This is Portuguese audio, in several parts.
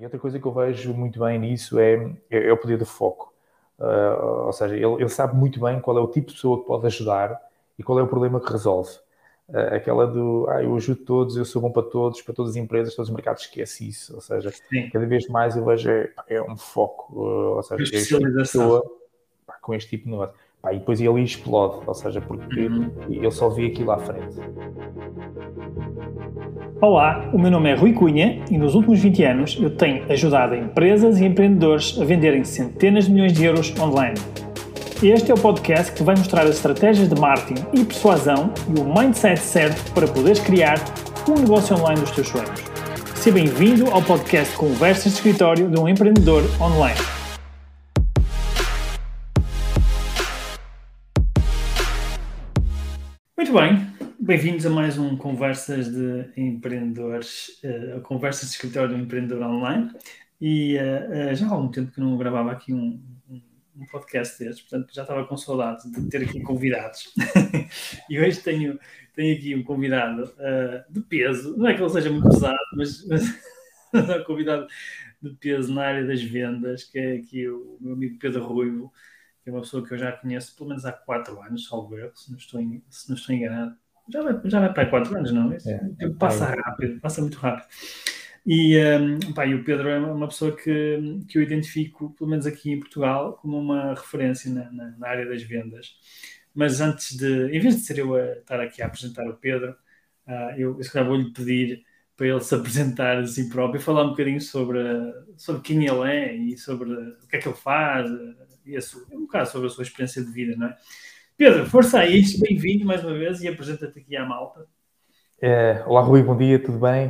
E outra coisa que eu vejo muito bem nisso é, é, é o poder do foco. Uh, ou seja, ele, ele, sabe muito bem qual é o tipo de pessoa que pode ajudar e qual é o problema que resolve. Uh, aquela do, ah, eu ajudo todos, eu sou bom para todos, para todas as empresas, todos os mercados, esquece isso. Ou seja, Sim. cada vez mais eu vejo é, é um foco, uh, ou seja, é tipo pessoa pá, com este tipo de negócio. Pá, e depois ele explode, ou seja, porque uhum. ele só vê aquilo à frente. Olá, o meu nome é Rui Cunha e nos últimos 20 anos eu tenho ajudado empresas e empreendedores a venderem centenas de milhões de euros online. Este é o podcast que vai mostrar as estratégias de marketing e persuasão e o mindset certo para poderes criar um negócio online dos teus sonhos. Seja bem-vindo ao podcast Conversas de Escritório de um Empreendedor Online. Bem, bem-vindos a mais um Conversas de Empreendedores, uh, Conversas de Escritório um Empreendedor Online. E uh, uh, já há algum tempo que não gravava aqui um, um, podcast destes, portanto já estava com saudades de ter aqui convidados. e hoje tenho, tenho aqui um convidado de peso, não é que ele seja muito pesado, mas, mas é um convidado de peso na área das vendas, que é aqui o meu amigo Pedro Ruivo que é uma pessoa que eu já conheço pelo menos há 4 anos, salvo erro, se não estou, se não estou enganado. Já vai, já vai para 4 anos, não? Isso, é, passa é. rápido, passa muito rápido. E, um, pá, e o Pedro é uma pessoa que, que eu identifico, pelo menos aqui em Portugal, como uma referência na, na, na área das vendas. Mas antes de, em vez de ser eu a estar aqui a apresentar o Pedro, uh, eu, eu vou-lhe pedir para ele se apresentar a si próprio e falar um bocadinho sobre, sobre quem ele é e sobre o que é que ele faz, e sua, um bocado sobre a sua experiência de vida, não é? Pedro, força aí, bem-vindo mais uma vez e apresenta-te aqui à malta. É, olá, Rui, bom dia, tudo bem?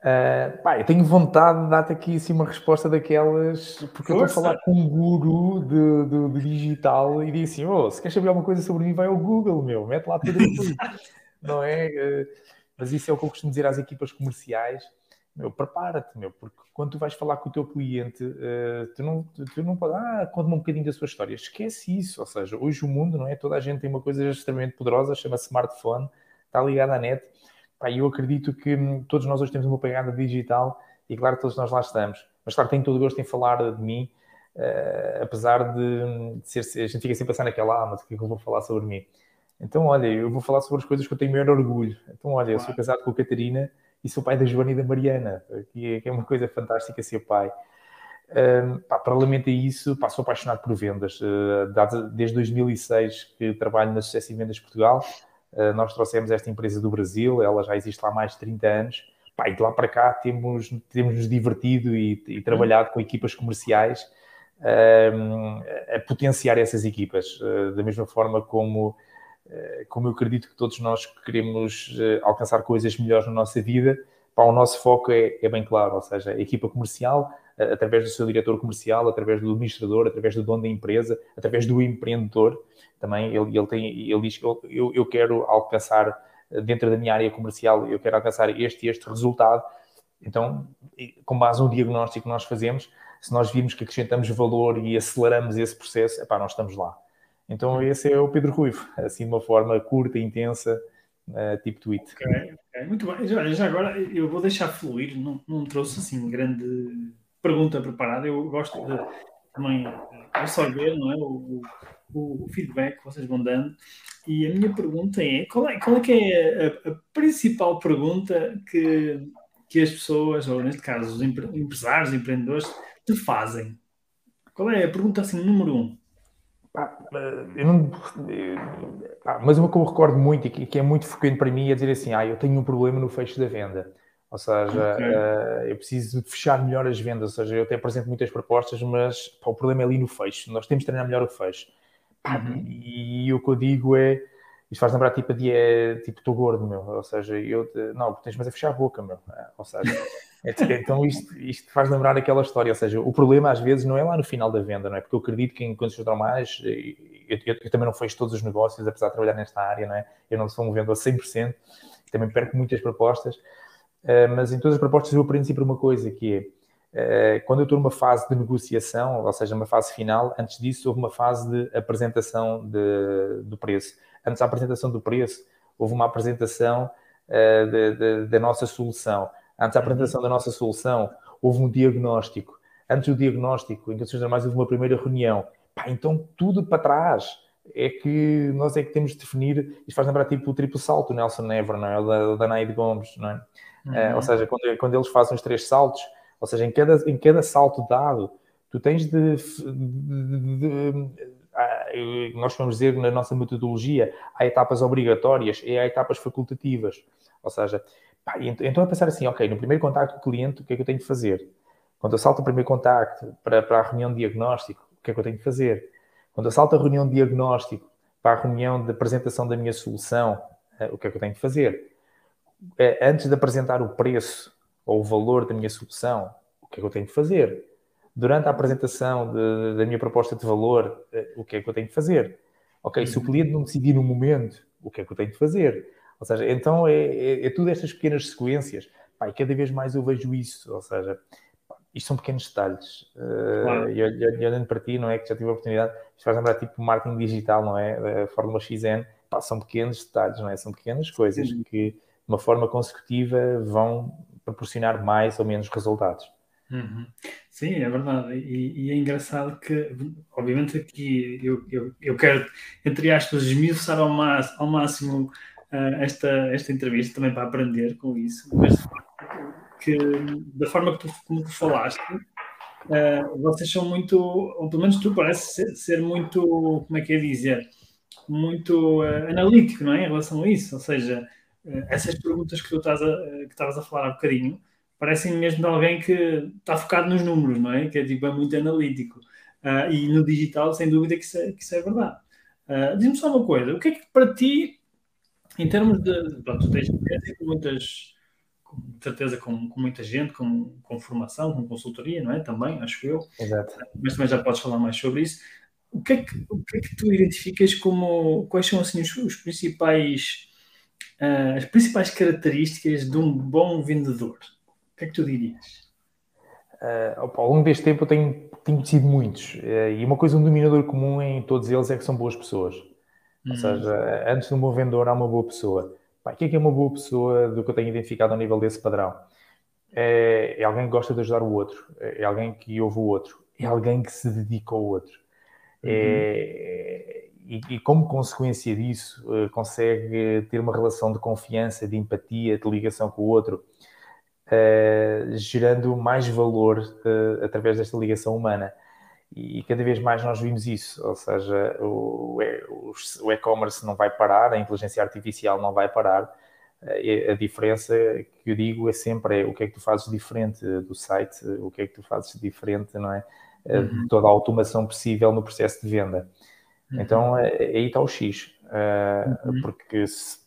Uh, pá, eu tenho vontade de dar-te aqui assim, uma resposta daquelas, porque Força. eu estou a falar com um guru de, de, de digital e diz assim: oh, se queres saber alguma coisa sobre mim, vai ao Google, meu, mete lá tudo aquilo. não é? Uh, mas isso é o que eu costumo dizer às equipas comerciais meu, prepara-te, meu, porque quando tu vais falar com o teu cliente, uh, tu não, tu, tu não podes, ah, conta-me um bocadinho da sua história. Esquece isso, ou seja, hoje o mundo, não é? Toda a gente tem uma coisa extremamente poderosa, chama-se smartphone, está ligada à net. Pá, eu acredito que hum, todos nós hoje temos uma pegada digital e claro todos nós lá estamos. Mas claro, tenho todo o gosto em falar de mim, uh, apesar de, de, ser, a gente fica sempre a pensar naquela, ah, mas o que é que eu vou falar sobre mim? Então, olha, eu vou falar sobre as coisas que eu tenho maior orgulho. Então, olha, eu sou casado com a Catarina, e sou pai da Joana e da Mariana, que é, que é uma coisa fantástica ser pai. Um, pá, paralelamente a isso, pá, sou apaixonado por vendas. Uh, desde 2006 que trabalho na Sucesso em Vendas Portugal. Uh, nós trouxemos esta empresa do Brasil, ela já existe lá há mais de 30 anos. Pá, e de lá para cá temos, temos nos divertido e, e trabalhado com equipas comerciais um, a potenciar essas equipas, uh, da mesma forma como como eu acredito que todos nós queremos eh, alcançar coisas melhores na nossa vida, o nosso foco é, é, bem claro, ou seja, a equipa comercial, eh, através do seu diretor comercial, através do administrador, através do dono da empresa, através do empreendedor, também ele, ele, tem, ele diz eu, eu quero alcançar, dentro da minha área comercial, eu quero alcançar este e este resultado, então, com base no diagnóstico que nós fazemos, se nós vimos que acrescentamos valor e aceleramos esse processo, epá, nós estamos lá. Então esse é o Pedro Ruivo, assim de uma forma curta, intensa, uh, tipo tweet. Okay, okay. Muito bem. Já, já, agora eu vou deixar fluir, não, não trouxe assim grande pergunta preparada. Eu gosto de também absorver não é, o, o, o, feedback que vocês vão dando. E a minha pergunta é: qual é, qual é que é a, a principal pergunta que, que as pessoas, ou neste caso os empresários, empreendedores, te fazem? Qual é a pergunta assim número um? Eu não, mas uma que eu recordo muito e que, que, é muito frequente para mim é dizer assim: ah, eu tenho um problema no fecho da venda. Ou seja, okay. uh, eu preciso fechar melhor as vendas. Ou seja, eu até apresento muitas propostas, mas pá, o problema é ali no fecho. Nós temos de treinar melhor o fecho. Uhum. E o que eu digo é: isto faz lembrar tipo a dia, tipo, estou gordo, meu. Ou seja, eu, não, tens mais a fechar a boca, meu. Ou seja, então isto, isto, faz lembrar aquela história. Ou seja, o problema às vezes não é lá no final da venda, não é? Porque eu acredito que em condições normais, eu, eu, eu também não fecho todos os negócios, apesar de trabalhar nesta área, não é? Eu não sou um vendedor 100%, também perco muitas propostas, uh, mas em todas as propostas eu aprendo sempre uma coisa, que é, uh, quando eu estou numa fase de negociação, ou seja, uma fase final, antes disso houve uma fase de apresentação de, do preço antes da apresentação do preço, houve uma apresentação uh, da nossa solução. Antes da apresentação da nossa solução, houve um diagnóstico. Antes do diagnóstico, em condições normais, houve uma primeira reunião. Pá, então tudo para trás é que nós é que temos de definir, isto faz lembrar tipo o triplo salto, o Nelson Never, não é? o da, da Naide Gomes, não é? Uhum. Uh, ou seja, quando, quando eles fazem os três saltos, ou seja, em cada, em cada salto dado, tu tens de, de, de, de ah, nós vamos dizer na nossa metodologia, há etapas obrigatórias e há etapas facultativas. Ou seja, pá, então é pensar assim, ok, no primeiro contacto com o cliente, o que é que eu tenho de fazer? Quando eu salto o primeiro contacto para, para a reunião de diagnóstico, o que é que eu tenho de fazer? Quando eu salto a reunião de diagnóstico para a reunião de apresentação da minha solução, eh, o que é que eu tenho de fazer? Eh, antes de apresentar o preço ou o valor da minha solução, o que é que eu tenho de fazer? Durante a apresentação de, da minha proposta de valor, eh, o que é que eu tenho de fazer? Ok, se o cliente não decidir no momento, o que é que eu tenho de fazer? Ou seja, então é, é, é tudo estas pequenas sequências. Pá, e cada vez mais eu vejo isso. Ou seja, isto são pequenos detalhes. Uh, e, olhando para ti, não é? Que já tive a oportunidade, isto faz lembrar tipo marketing digital, não é? A Fórmula XN, pá, são pequenos detalhes, não é? São pequenas coisas Sim. que, de uma forma consecutiva, vão proporcionar mais ou menos resultados. Uhum. Sim, é verdade. E, e, é engraçado que, obviamente, aqui eu, eu, eu quero, entre aspas, esmiuçar ao, ao máximo esta, esta entrevista também para aprender com isso, mas que da forma que tu, como tu falaste, uh, vocês são muito, ou pelo menos tu parece ser, ser muito, como é que é dizer, muito uh, analítico, não é? Em relação a isso, ou seja, uh, essas perguntas que tu estás a, que estavas a falar há bocadinho, parecem mesmo de alguém que está focado nos números, não é? Que é tipo, é muito analítico. e no digital, sem dúvida que isso é, que isso é verdade. Diz-me só uma coisa, o que é que para ti, em termos de, pronto, tu tens experiência com muitas com certeza com, com muita gente, com, com, formação, com consultoria, não é? Também, acho eu. Exato. Mas também já podes falar mais sobre isso. O que é que, o que, é que tu identificas como, quais são assim os, os principais, uh, as principais características de um bom vendedor? O que é que tu dirias? Uh, ao longo deste tempo eu tenho, tenho conhecido muitos uh, e uma coisa, um dominador comum em todos eles é que são boas pessoas. Ou hum. seja, antes de um bom vendedor há uma boa pessoa. Pá, o que é que é uma boa pessoa do que eu tenho identificado ao nível desse padrão? É, é, alguém que gosta de ajudar o outro, é alguém que ouve o outro, é alguém que se dedica ao outro. É, e, e, como consequência disso, uh, consegue ter uma relação de confiança, de empatia, de ligação com o outro, uh, gerando mais valor uh, através desta ligação humana e cada vez mais nós vimos isso, ou seja, o, o e-commerce não vai parar, a inteligência artificial não vai parar. A diferença que eu digo é sempre é o que é que tu fazes diferente do site, o que é que tu fazes diferente, não é? Uhum. Toda a automação possível no processo de venda. Uhum. Então é, aí está o X, uhum. porque se,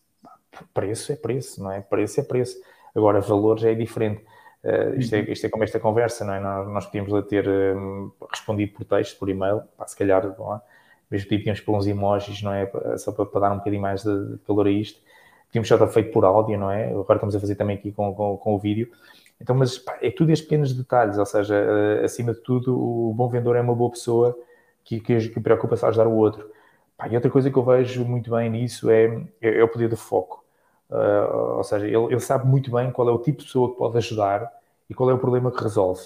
preço é preço, não é? Preço é preço. Agora, valor já é diferente. Uh, isto, é, uhum. isto, é, como esta conversa, não é? Nós, nós podíamos ter um, respondido por texto, por e-mail, pá, se calhar, bom, mesmo podíamos pôr uns emojis, não é? Só para, para dar um bocadinho mais de, de calor a isto. Podíamos já ter feito por áudio, não é? Agora estamos a fazer também aqui com, com, com o vídeo. Então, mas pá, é tudo estes pequenos detalhes, ou seja, uh, acima de tudo, o bom vendedor é uma boa pessoa que, que, que preocupa-se a ajudar o outro. Pá, e outra coisa que eu vejo muito bem nisso é, é, é o poder do foco. Uh, ou seja, ele, ele, sabe muito bem qual é o tipo de pessoa que pode ajudar e qual é o problema que resolve.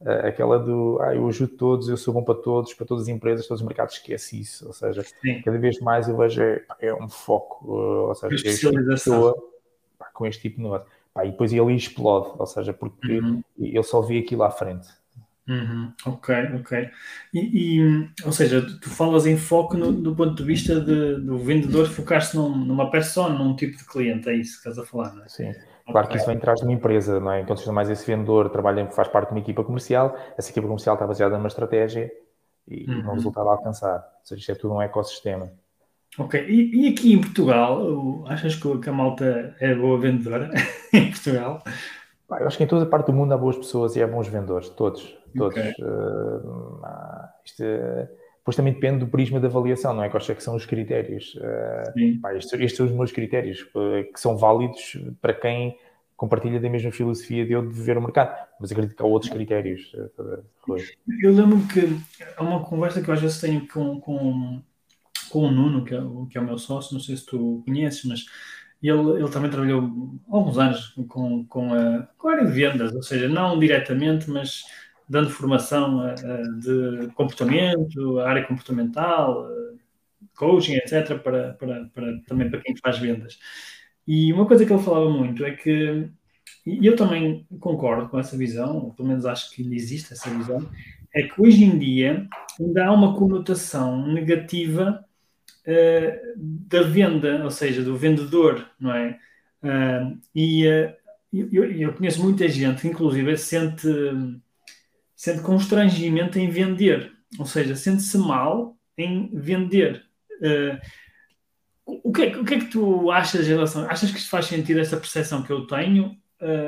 Uh, aquela do, ah, eu ajudo todos, eu sou bom para todos, para todas as empresas, todos os mercados, esquece isso. Ou seja, Sim. cada vez mais eu vejo é, é um foco, uh, ou seja, é tipo pessoa pá, com este tipo de negócio. Pá, e depois ele explode, ou seja, porque uhum. ele só vê aquilo à frente. Uhum, ok, ok. E, e, ou seja, tu falas em foco no, do ponto de vista de, do vendedor focar-se num, numa persona, num tipo de cliente, é isso que estás a falar, não é? Sim. Claro que isso vem atrás de uma empresa, não é? Enquanto seja mais esse vendedor, trabalha, faz parte de uma equipa comercial, essa equipa comercial está baseada numa estratégia e uhum. num resultado a alcançar. Ou seja, isto é tudo um ecossistema. Ok, e, e aqui em Portugal, achas que a malta é boa vendedora em Portugal? Eu acho que em toda a parte do mundo há boas pessoas e há bons vendedores, todos, todos. Okay. Uh, isto, depois também depende do prisma de avaliação, não é? Quais é que são os critérios? Uh, pá, estes, estes, são os meus critérios, uh, que são válidos para quem compartilha da mesma filosofia de eu de ver o mercado, mas acredito que há outros critérios. Eu lembro-me que há uma conversa que eu às vezes tenho com, com, com o Nuno, que é, que é o meu sócio, não sei se tu conheces, mas ele, ele também trabalhou alguns anos com, com, a, com a área de vendas, ou seja, não diretamente, mas dando formação de comportamento, área comportamental, coaching, etc., para, para, para, também para quem faz vendas. E uma coisa que ele falava muito é que, e eu também concordo com essa visão, ou pelo menos acho que existe essa visão, é que hoje em dia ainda há uma conotação negativa uh, da venda, ou seja, do vendedor, não é? Uh, e uh, eu, eu, conheço muita gente que, inclusive, sente, sente constrangimento em vender, ou seja, sente-se mal em vender. o, que é, o que é que tu achas em relação? Achas que faz sentido essa percepção que eu tenho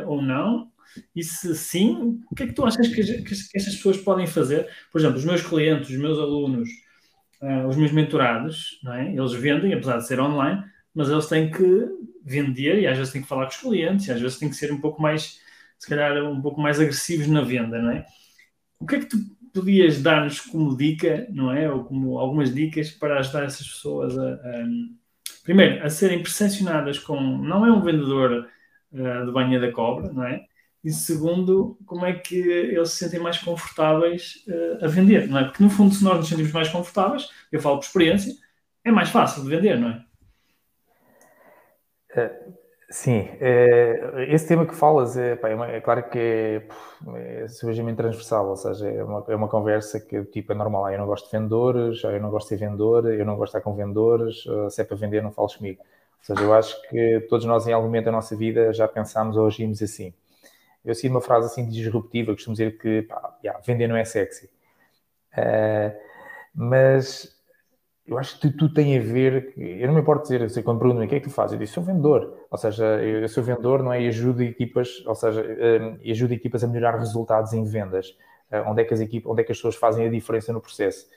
ou não? E se sim, o que é que tu achas que, que, que estas pessoas podem fazer? Por exemplo, os meus clientes, os meus alunos, uh, os meus mentorados, não é? eles vendem, apesar de ser online, mas eles têm que vender e às vezes têm que falar com os clientes, e às vezes têm que ser um pouco mais, se calhar, um pouco mais agressivos na venda, não é? O que é que tu podias dar-nos como dica, não é? Ou como algumas dicas para ajudar essas pessoas a, a primeiro, a serem percepcionadas com, não é um vendedor uh, de banha da cobra, não é? E segundo, como é que eles se sentem mais confortáveis uh, a vender, não é? Porque no fundo, se nós nos sentimos mais confortáveis, eu falo por experiência, é mais fácil de vender, não é? Uh, sim, é, esse tema que falas é, pá, é, uma, é claro que é, é sujamente transversal, ou seja, é uma, é uma conversa que tipo é normal. Ah, eu não gosto de vendedores, ah, eu não gosto de ser vendedor, eu não gosto de estar com vendedores, se é para vender, não fales comigo. Ou seja, eu acho que todos nós em algum momento da nossa vida já pensámos ou agimos assim eu sinto uma frase assim disruptiva, costumo dizer que pá, yeah, vender não é sexy. Uh, mas eu acho que tudo tem a ver. Eu não me importo dizer, assim, quando perguntam o que é que tu fazes, eu disse, sou vendedor. Ou seja, eu sou vendedor, não é? E ajudo equipas, ou seja, uh, ajudo equipas a melhorar resultados em vendas. Uh, onde, é que as equipas, onde é que as pessoas fazem a diferença no processo?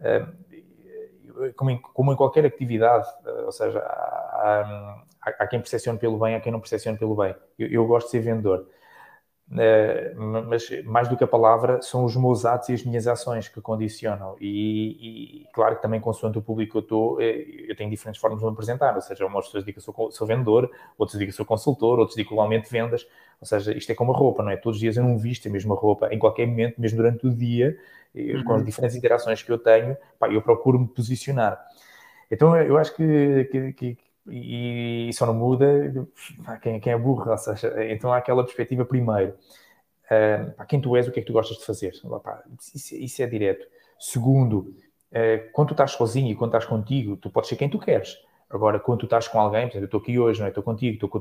Uh, como, em, como, em, qualquer atividade, ou seja, há, há, há, quem percepcione pelo bem, há quem não percepcione pelo bem. Eu, eu gosto de ser vendedor. Uh, mas mais do que a palavra, são os meus atos e as minhas ações que condicionam. E, e claro que também, consoante o público que eu estou, eh, eu tenho diferentes formas de me apresentar. Ou seja, umas pessoas dizem que eu sou, sou vendedor, outros dizem que sou consultor, outros dizem que eu aumento vendas. Ou seja, isto é como a roupa, não é? Todos os dias eu não visto a mesma roupa. Em qualquer momento, mesmo durante o dia, uhum. com as diferentes interações que eu tenho, pá, eu procuro me posicionar. Então, eu acho que, que, que e, só não muda quem, quem é burro, ou seja, então há aquela perspectiva primeiro. Uh, quem tu és, o que é que tu gostas de fazer? Isso, isso, é direto. Segundo, uh, quando tu estás sozinho e quando estás contigo, tu podes ser quem tu queres. Agora, quando tu estás com alguém, por exemplo, eu estou aqui hoje, não é? estou contigo, estou com,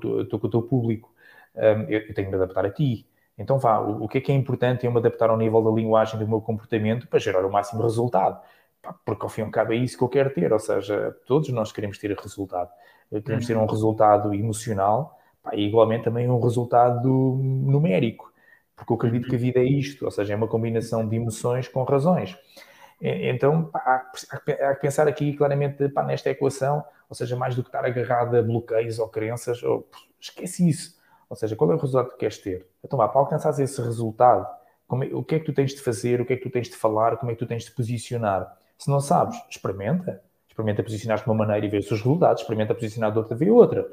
o teu público, um, eu, eu, tenho que me adaptar a ti. Então, vá, o, o, que é que é importante? Eu me adaptar ao nível da linguagem do meu comportamento para gerar o máximo resultado. Porque ao fim e ao cabo é isso que eu quero ter, ou seja, todos nós queremos ter resultado queremos ter um resultado emocional pá, e igualmente também um resultado numérico, porque eu acredito que a vida é isto, ou seja, é uma combinação de emoções com razões. Então, pá, há que pensar aqui claramente pá, nesta equação, ou seja, mais do que estar agarrado a bloqueios ou crenças, ou, esquece isso. Ou seja, qual é o resultado que queres ter? Então, vá, para alcançar esse resultado, é, o que é que tu tens de fazer, o que é que tu tens de falar, como é que tu tens de posicionar? Se não sabes, experimenta experimenta posicionar-te de uma maneira e ver os seus resultados, experimenta posicionar de outra ver outra.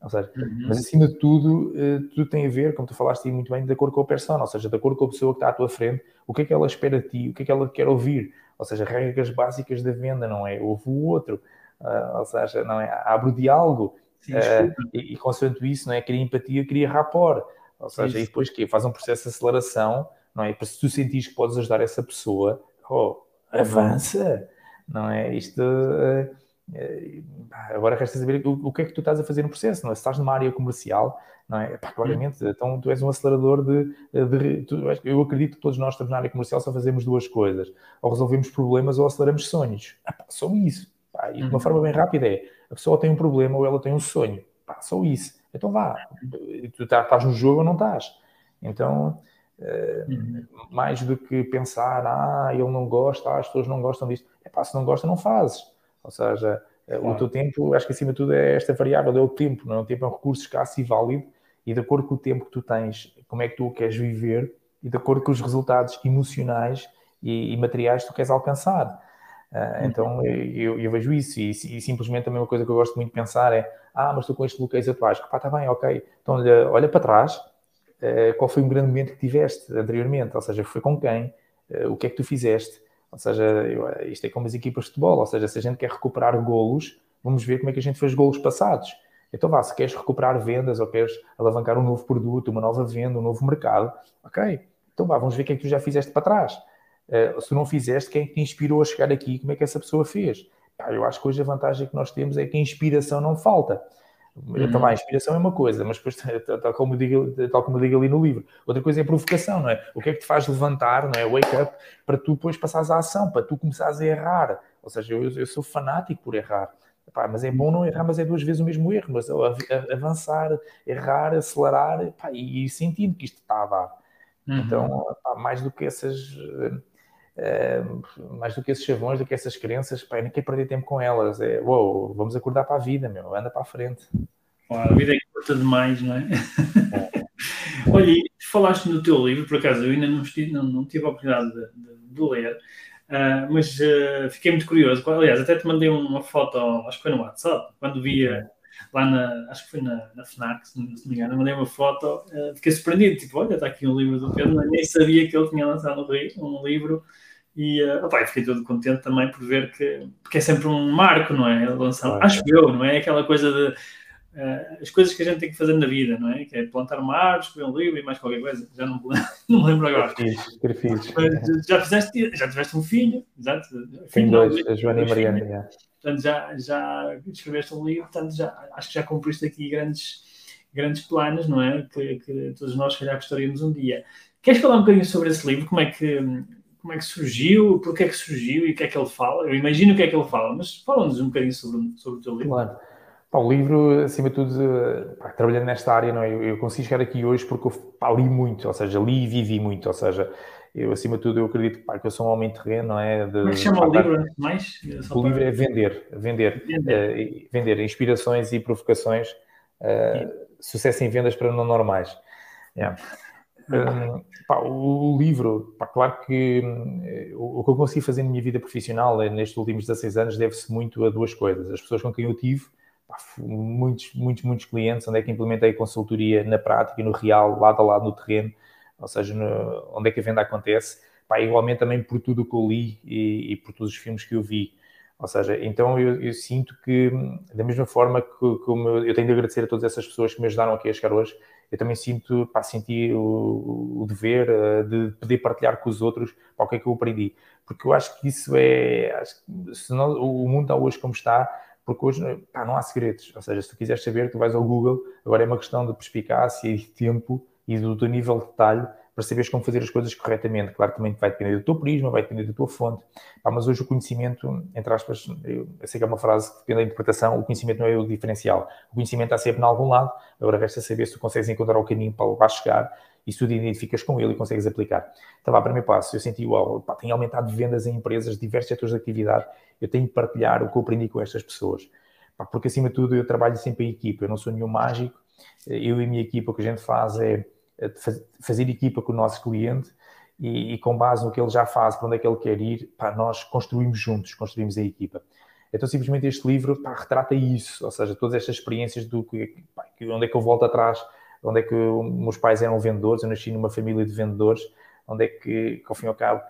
Ou seja, uhum. mas acima de tudo, uh, tudo tem a ver, como tu falaste muito bem, de acordo com a persona, ou seja, de acordo com a pessoa que está à tua frente, o que é que ela espera de ti, o que é que ela quer ouvir. Ou seja, regras básicas da venda, não é? Ouve o outro, uh, ou seja, não é? Abre o diálogo. Sim, uh, e, e consoante isso, não é? Cria empatia, cria rapport. Ou seja, Sim. e depois que faz um processo de aceleração, não é? Para se tu sentires que podes ajudar essa pessoa, oh, avança não é? Isto. Eh, eh, agora resta saber o, o, que é que tu estás a fazer no processo, não é? Se estás numa área comercial, não é? Pá, claramente, então tu és um acelerador de. de tu, eu acredito que todos nós estamos na área comercial, só fazemos duas coisas: ou resolvemos problemas ou aceleramos sonhos. Ah, pá, só isso. Pá, e de uma uhum. forma bem rápida é: a pessoa tem um problema ou ela tem um sonho. Pá, só isso. Então vá, tu tá, estás no jogo ou não estás. Então Uhum. Mais do que pensar, ah, ele não gosta, ah, as pessoas não gostam disto. É pá, se não gosta, não fazes. Ou seja, eh, claro. o teu tempo, acho que acima de tudo é esta variável, é o tempo, não é? O tempo é um recurso escasso e válido e de acordo com o tempo que tu tens, como é que tu o queres viver e de acordo com os resultados emocionais e, e materiais que tu queres alcançar. Uh, então eu, eu, vejo isso e, e, simplesmente também uma coisa que eu gosto muito de pensar é ah, mas estou com estes bloqueios atuais. Pá, está bem, ok. Então olha, olha para trás, qual foi um grande momento que tiveste anteriormente? Ou seja, foi com quem? Uh, o que é que tu fizeste? Ou seja, eu, isto é como as equipas de futebol, ou seja, se a gente quer recuperar golos, vamos ver como é que a gente fez golos passados. Então vá, se queres recuperar vendas ou queres alavancar um novo produto, uma nova venda, um novo mercado, ok, então vá, vamos ver o que é que tu já fizeste para trás. Uh, se não fizeste, quem é te inspirou a chegar aqui? Como é que essa pessoa fez? Eu acho que hoje a vantagem que nós temos é que a inspiração não falta. Uhum. Então, a inspiração é uma coisa, mas depois, tal como, eu digo, tal como eu digo ali no livro, outra coisa é a provocação, não é? O que é que te faz levantar, não é? Wake up, para tu depois passares à ação, para tu começares a errar. Ou seja, eu, eu sou fanático por errar. Pá, mas é bom não errar, mas é duas vezes o mesmo erro, mas avançar, errar, acelerar, pá, e, e sentindo que isto está a dar. Uhum. Então, pá, mais do que essas mais do que esses chavões, do que essas crenças, pá, nem quer perder tempo com elas. É, uou, vamos acordar para a vida, meu, anda para a frente. a vida é curta demais, não é? é. Olha, e falaste no teu livro, por acaso eu ainda não, estive, não, não tive a oportunidade de, de, de ler, uh, mas uh, fiquei muito curioso. Aliás, até te mandei uma foto, acho que foi no WhatsApp, quando via lá na, acho que foi na, na FNAC, se não, me engano, mandei uma foto, uh, fiquei surpreendido, tipo, olha, está aqui um livro do Pedro, nem sabia que ele tinha lançado um livro e uh, opa, fiquei todo contente também por ver que, porque é sempre um marco, não é? Lançar, claro. Acho eu, não é? Aquela coisa de uh, as coisas que a gente tem que fazer na vida, não é? Que é plantar uma árvore, escrever um livro e mais qualquer coisa. Já não, não me lembro agora. Mas, já fizeste, já tiveste um filho, exato? Tem dois, a Joana e Mariana. Já. Portanto, já, já escreveste um livro, portanto, já, acho que já cumpriste aqui grandes, grandes planos, não é? Que, que todos nós, se calhar, gostaríamos um dia. Queres falar um bocadinho sobre esse livro? Como é que como é que surgiu, porque é que surgiu e o que é que ele fala. Eu imagino o que é que ele fala, mas fala-nos um bocadinho sobre, sobre o teu livro. Claro. Pá, o livro, acima de tudo, pá, trabalhando nesta área, não é? eu, eu consigo chegar aqui hoje porque eu pá, li muito, ou seja, li e vivi muito, ou seja, eu, acima de tudo, eu acredito pá, que eu sou um homem terreno, não é? De, Como é que chama o livro, mais? O livro é Vender, Vender, vender, uh, vender inspirações e provocações, uh, sucesso em vendas para não normais. Yeah. Um, pá, o livro, pá, claro que um, o, o, que eu consegui fazer na minha vida profissional é, nestes últimos 16 anos deve-se muito a duas coisas. As pessoas com quem eu tive, pá, muitos, muitos, muitos clientes, onde é que implementei consultoria na prática, no real, lado a lado no terreno, ou seja, no, onde é que a venda acontece, igualmente também por tudo o que eu li e, e por todos os filmes que eu vi. Ou seja, então eu, eu, sinto que, da mesma forma que, como eu tenho de agradecer a todas essas pessoas que me ajudaram aqui a chegar hoje, eu também sinto, pá, senti o, o dever uh, de poder partilhar com os outros pá, o que é que eu aprendi. Porque eu acho que isso é. Acho que, o mundo está hoje como está, porque hoje pá, não há segredos. Ou seja, se tu quiseres saber, tu vais ao Google, agora é uma questão de perspicácia e de tempo e do teu nível de detalhe para como fazer as coisas corretamente. Claro que também vai depender do teu prisma, vai depender da tua fonte. Pá, mas hoje o conhecimento, entre aspas, eu, sei que é uma frase que depende da interpretação, o conhecimento não é o diferencial. O conhecimento está sempre em algum lado, agora resta saber se tu consegues encontrar o caminho para lá chegar e se tu te identificas com ele e consegues aplicar. Então, lá, primeiro passo, eu senti, uau, pá, tenho aumentado vendas em empresas de diversos setores de atividade, eu tenho de partilhar o que eu aprendi com estas pessoas. Pá, porque, acima de tudo, eu trabalho sempre em equipa, eu não sou nenhum mágico, eu e a minha equipa, o que a gente faz é fazer equipa com o nosso cliente e, e, com base no que ele já faz, para onde é que ele quer ir, pá, nós construímos juntos, construímos a equipa. Então, simplesmente este livro pá, retrata isso, ou seja, todas estas experiências do pá, onde é que eu volto atrás, onde é que meus pais eram vendedores, eu nasci numa família de vendedores, onde é que, que ao fim e ao cabo, eh,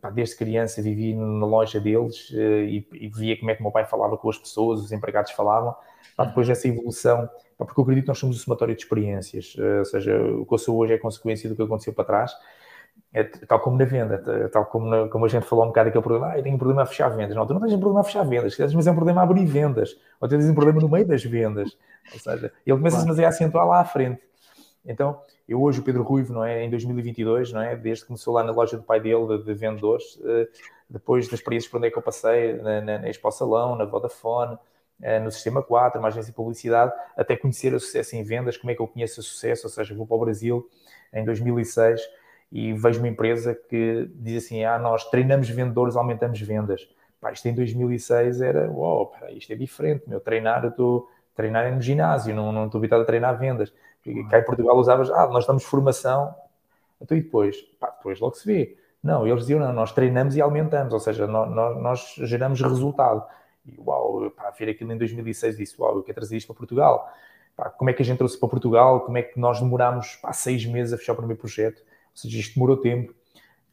pá, desde criança vivi na loja deles eh, e, e, via como é que o meu pai falava com as pessoas, os empregados falavam. Pá, depois dessa evolução porque eu acredito que nós somos um somatório de experiências, eh, ou seja, o que eu sou hoje é consequência do que aconteceu para trás, é, tal como na venda, tal como, na, como a gente falou um bocado daquele problema, ah, eu tenho um problema a fechar vendas. Não, tu não tens um problema a fechar vendas, mas é um problema a abrir vendas, ou tens um problema no meio das vendas, ou seja, ele começa claro. a acentuar lá à frente. Então, eu hoje, o Pedro Ruivo, não é, em 2022, não é, desde que começou lá na loja do pai dele, de, de vendedores, eh, depois das experiências por onde é que eu passei, na, na, na Expo Salão, na Vodafone, eh, no Sistema 4, uma agência de publicidade, até conhecer o sucesso em vendas, como é que eu conheço o sucesso, ou seja, vou para o Brasil em 2006 e vejo uma empresa que diz assim, ah, nós treinamos vendedores, aumentamos vendas. Pá, isto em 2006 era, uau, wow, isto é diferente, meu, treinar, eu estou treinar no ginásio, não, não estou habituado a treinar vendas. E cá em Portugal usavas, ah, nós damos formação, então e depois? Pá, depois logo se vê. Não, eles diziam, não, nós treinamos e aumentamos, ou seja, nós, nós geramos resultado. E uau, para ver aquilo em 2006 disse, uau, eu quero trazer isto para Portugal. Pá, como é que a gente trouxe para Portugal? Como é que nós demorámos pá, seis meses a fechar o primeiro projeto? Ou seja, isto demorou tempo,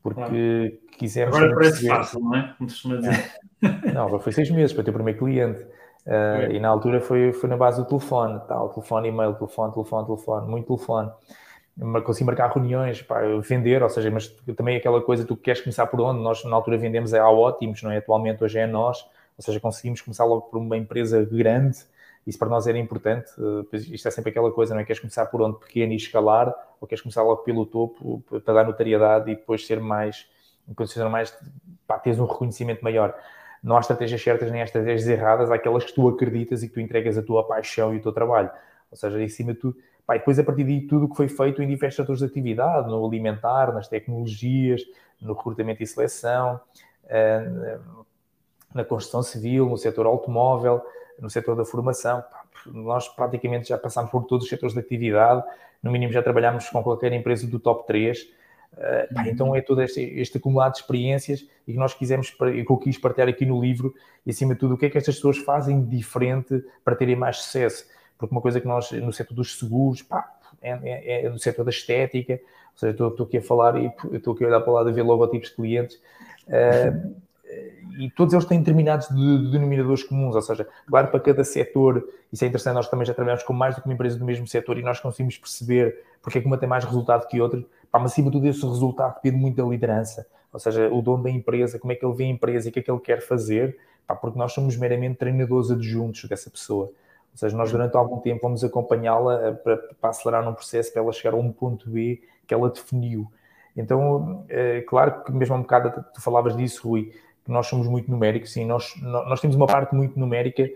porque claro. quisemos... Agora parece perceber... fácil, não é? Costuma dizer. Não, foi seis meses para ter o primeiro cliente. Uh, e na altura foi, foi na base do telefone, tal, telefone, e-mail, telefone, telefone, telefone, muito telefone. Consegui marcar reuniões, pá, vender, ou seja, mas também aquela coisa, tu queres começar por onde? Nós na altura vendemos é ao ótimos, não é? Atualmente hoje é a nós, ou seja, conseguimos começar logo por uma empresa grande, isso para nós era importante, uh, isto é sempre aquela coisa, não é? Queres começar por onde pequeno e escalar, ou queres começar logo pelo topo para dar notariedade e depois ser mais, em condições mais, pá, teres um reconhecimento maior não há estratégias certas nem há estratégias erradas, há aquelas que tu acreditas e que tu entregas a tua paixão e o teu trabalho. Ou seja, em cima de tudo. Pá, depois, a partir daí, tudo o que foi feito em diversos setores de atividade, no alimentar, nas tecnologias, no recrutamento e seleção, eh, na construção civil, no setor automóvel, no setor da formação. Nós praticamente já passámos por todos os setores de atividade, no mínimo já trabalhámos com qualquer empresa do top 3 Uh, pá, então é todo este, este, acumulado de experiências e que nós quisemos, que eu quis partilhar aqui no livro e acima de tudo o que é que estas pessoas fazem de diferente para terem mais sucesso. Porque uma coisa que nós, no setor dos seguros, pá, é, é, é no setor da estética, ou seja, estou, estou aqui a falar e estou aqui a olhar para o lado a ver logotipos de clientes, uh, e todos eles têm determinados de, de denominadores comuns, ou seja, claro, para cada setor, isso é interessante, nós também já trabalhamos com mais do que uma empresa do mesmo setor e nós conseguimos perceber porque é que uma tem mais resultado que outra, Pá, mas acima de tudo esse resultado depende muito da liderança, ou seja, o dono da empresa, como é que ele vê a empresa e o que é que ele quer fazer, pá, porque nós somos meramente treinadores adjuntos dessa pessoa. Ou seja, nós durante algum tempo vamos acompanhá-la eh, para, para, acelerar um processo para ela chegar a um ponto B que ela definiu. Então, é claro que mesmo um bocado tu falavas disso, Rui, nós somos muito numéricos, sim, nós, nós temos uma parte muito numérica,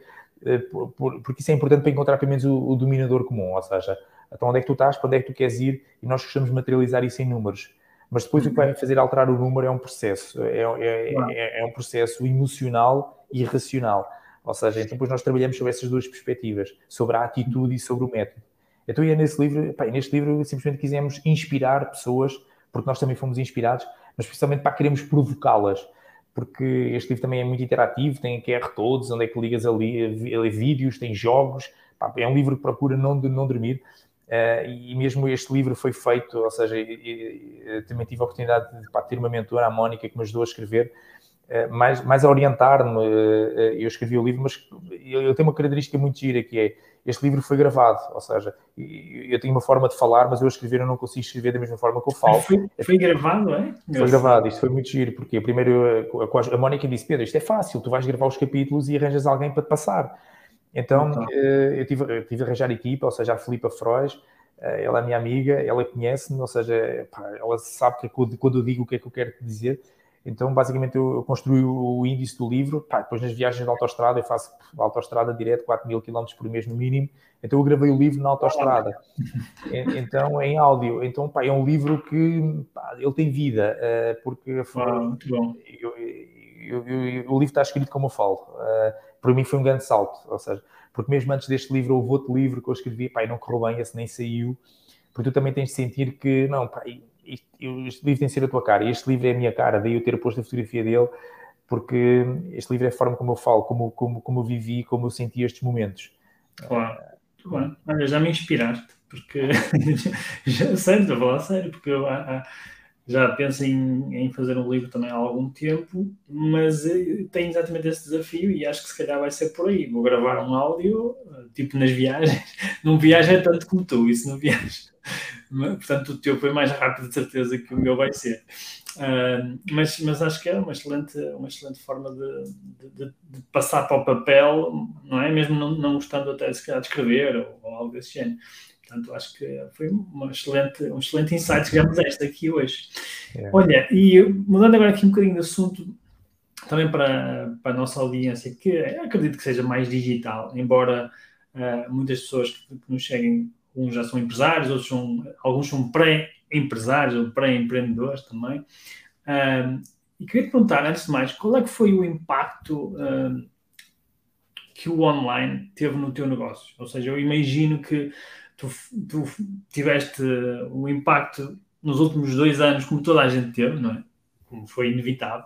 eh, porque isso é importante para encontrar pelo menos o, o dominador comum, ou seja, então, onde é que tu estás, para onde é que tu queres ir, e nós gostamos de materializar isso em números. Mas depois o que vai fazer alterar o número é um processo, é, é, é, é um processo emocional e racional. Ou seja, então depois nós trabalhamos sobre essas duas perspectivas, sobre a atitude e sobre o método. Então, é nesse livro, pá, neste livro simplesmente quisemos inspirar pessoas, porque nós também fomos inspirados, mas principalmente para queremos provocá-las, porque este livro também é muito interativo, tem QR todos, onde é que ligas ali, vídeos, tem jogos, é um livro que procura não, não dormir, Uh, e mesmo este livro foi feito, ou seja, também tive a oportunidade de pá, ter uma mentora, a Mónica, que me ajudou a escrever, mais, mais a orientar-me. Uh, eu escrevi o livro, mas eu tenho uma característica muito gira que é este livro foi gravado, ou seja, eu tenho uma forma de falar, mas eu a escrever eu não consigo escrever da mesma forma que eu falo. Foi, foi gravado, é? Foi gravado, isto foi muito giro, porque primeiro a, a Mónica disse: Pedro, isto é fácil, tu vais gravar os capítulos e arranjas alguém para te passar. Então, então. Eh, eu, tive, eu tive a arranjar equipa, ou seja, a Filipa Frois, eh, ela é minha amiga, ela conhece-me, ou seja, pá, ela sabe que quando eu digo o que é que eu quero dizer. Então, basicamente, eu, eu construí o índice do livro. Pá, depois, nas viagens de autostrada, eu faço autostrada direto, 4 mil km por mês no mínimo. Então, eu gravei o livro na autostrada. então, em áudio. Então, pá, é um livro que pá, ele tem vida, uh, porque ah, muito bom. Eu, eu, o livro está escrito como eu falo. Uh, para mim foi um grande salto, ou seja, porque mesmo antes deste livro houve outro livro que eu escrevi, pá, e não correu bem, esse nem saiu, porque tu também tens de sentir que, não, pá, este, este livro tem de ser a tua cara, e este livro é a minha cara, daí eu ter posto a fotografia dele, porque este livro é a forma como eu falo, como, como, como eu vivi, como eu senti estes momentos. Claro, muito bem. Olha, já me inspiraste, porque, já, sério, estou a falar sério, porque eu, há, já penso em, em, fazer um livro também há algum tempo, mas eh, tenho exatamente esse desafio e acho que se calhar vai ser por aí. Vou gravar um áudio, eh, tipo nas viagens. Não viaja tanto como tu, isso não viaja. Portanto, o teu foi mais rápido, de certeza, que o meu vai ser. Uh, mas, mas acho que é uma excelente, uma excelente forma de, de, de, passar para o papel, não é? Mesmo não, não gostando até se calhar de escrever ou, ou algo desse género. Portanto, acho que foi uma excelente, um excelente insight que nos deste aqui hoje. É. Olha, e mudando agora aqui um bocadinho de assunto, também para, para a nossa audiência, que acredito que seja mais digital, embora uh, muitas pessoas que, que nos seguem, uns já são empresários, outros são, alguns são pré-empresários ou pré-empreendedores também. Uh, e queria te perguntar, antes de mais, qual é que foi o impacto uh, que o online teve no teu negócio? Ou seja, eu imagino que tu, tu tiveste um impacto nos últimos dois anos, como toda a gente teve, não é? como foi inevitável.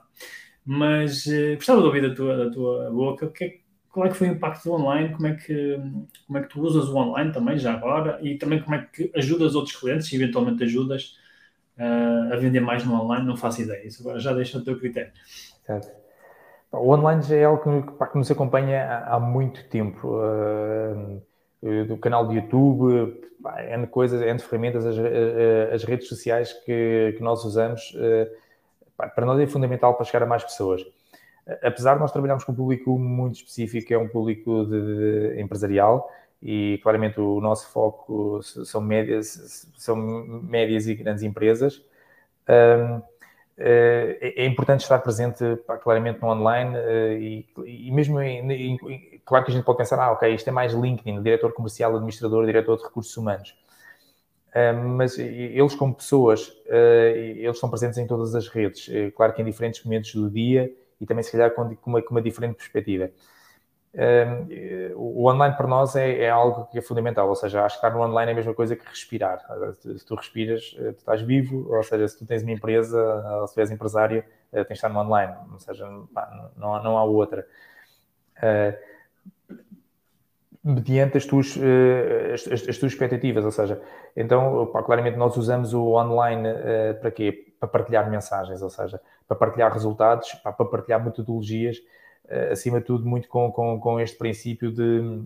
Mas uh, gostava de ouvir da tua, da tua boca, que é, qual é que foi o impacto do online, como é, que, como é que tu usas o online também, já agora, e também como é que ajudas outros clientes, se eventualmente ajudas uh, a vender mais no online, não faço ideia, isso agora já deixa o teu critério. Certo. O online já é algo que, que nos acompanha há, muito tempo. Do canal de YouTube, N coisas, N ferramentas, as, as redes sociais que, que nós usamos, para nós é fundamental para chegar a mais pessoas. Apesar de nós trabalharmos com um público muito específico, é um público de, de empresarial, e claramente o nosso foco são médias, são médias e grandes empresas. Eh, é, é importante estar presente claramente no online eh, e, mesmo em, claro que a gente pode pensar, ah, ok, isto é mais LinkedIn, diretor comercial, administrador, diretor de recursos humanos. mas eles como pessoas, eh, eles estão presentes em todas as redes, claro que em diferentes momentos do dia e também se calhar com uma, com uma diferente perspectiva o online para nós é, é, algo que é fundamental, ou seja, acho que estar no online é a mesma coisa que respirar. Se tu respiras, tu estás vivo, ou seja, se tu tens uma empresa, ou se tu és empresário, tens de estar no online, ou seja, não, não há outra. Uh, mediante as tuas, as, as, tuas expectativas, ou seja, então, pá, claramente nós usamos o online uh, para quê? Para partilhar mensagens, ou seja, para partilhar resultados, pá, para partilhar metodologias, eh, acima de tudo, muito com, com, com este princípio de,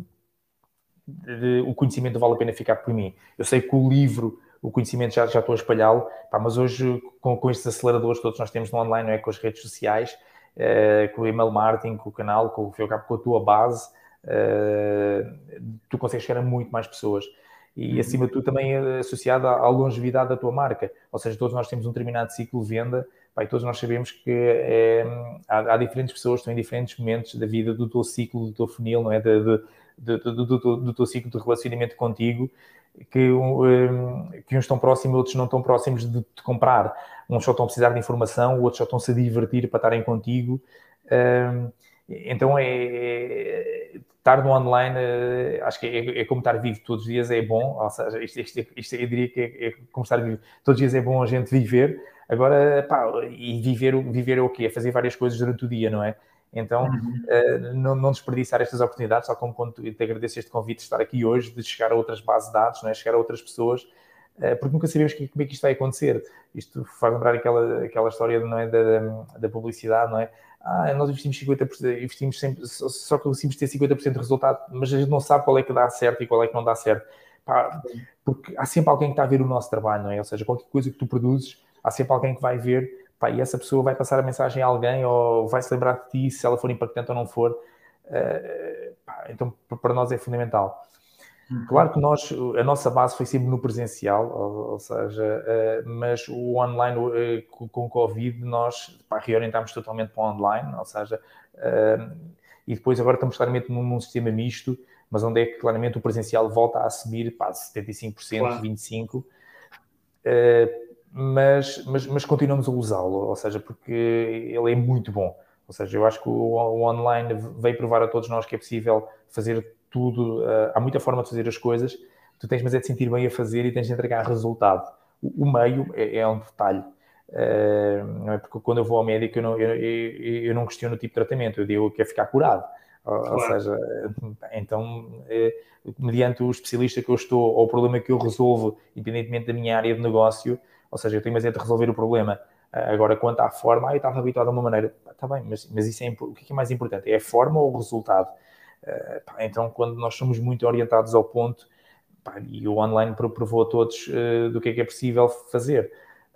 de, de, o conhecimento vale a pena ficar por mim. Eu sei que o livro, o conhecimento já, já estou a espalhá-lo, mas hoje com, com estes aceleradores todos nós temos no online, não é? com as redes sociais, com o email marketing, com o canal, com, com a tua base, uh, tu consegues chegar a muito mais pessoas. E, uhum. acima de tudo, também associado à, à longevidade da tua marca. Ou seja, todos nós temos um determinado ciclo de venda Pai, todos nós sabemos que é, há, há, diferentes pessoas que estão em diferentes momentos da vida do teu ciclo, do teu funil, não é? De, do, do, do, teu ciclo de relacionamento contigo, que, um, que uns estão próximos, outros não estão próximos de te comprar. Uns só estão a precisar de informação, outros só estão-se a divertir para estarem contigo. Um, então é, é, estar no online, eh, acho que é, é, como estar vivo todos os dias é bom, ou seja, isto, isto, isto eu diria que é, é, como estar vivo todos os dias é bom a gente viver, Agora, pá, e viver, viver é o quê? É fazer várias coisas durante o dia, não é? Então, uhum. uh, não, não, desperdiçar estas oportunidades, só como quando te agradeço este convite de estar aqui hoje, de chegar a outras bases de dados, não é? chegar a outras pessoas, uh, porque nunca sabemos que, como é que isto vai acontecer. Isto faz lembrar aquela, aquela história não é, da, da publicidade, não é? Ah, nós investimos 50%, investimos sempre, só, só conseguimos ter 50% de resultado, mas a gente não sabe qual é que dá certo e qual é que não dá certo. Pá, porque há sempre alguém que está a ver o nosso trabalho, não é? Ou seja, qualquer coisa que tu produzes, há sempre alguém que vai ver, pá, e essa pessoa vai passar a mensagem a alguém ou vai se lembrar de ti se ela for impactante ou não for. Uh, pá, então, para nós é fundamental. Uhum. Claro que nós, a nossa base foi sempre no presencial, ou, ou seja, uh, mas o online uh, com, com o Covid nós pá, reorientámos totalmente para o online, ou seja, e depois agora estamos claramente num, num, sistema misto, mas onde é que claramente o presencial volta a subir para 75%, claro. 25%. Mas, mas, mas continuamos a usá-lo, ou seja, porque ele é muito bom. Ou seja, eu acho que o, o, online veio provar a todos nós que é possível fazer tudo, uh, há muita forma de fazer as coisas, tu tens mas é de sentir bem a fazer e tens de entregar resultado. O, o meio é, é, um detalhe. Uh, não é porque quando eu vou ao médico eu não, eu, eu, eu não questiono o tipo de tratamento, eu digo que é ficar curado. Claro. Ou seja, então, eh, mediante o especialista que eu estou ou o problema que eu resolvo, independentemente da minha área de negócio, ou seja, eu tenho mais é de resolver o problema. Ah, agora, quanto à forma, ah, eu estava habituado a uma maneira. Está bem, mas, mas isso é, o que é mais importante? É a forma ou o resultado? Pá, então, quando nós somos muito orientados ao ponto, e o online provou a todos do que é que é possível fazer.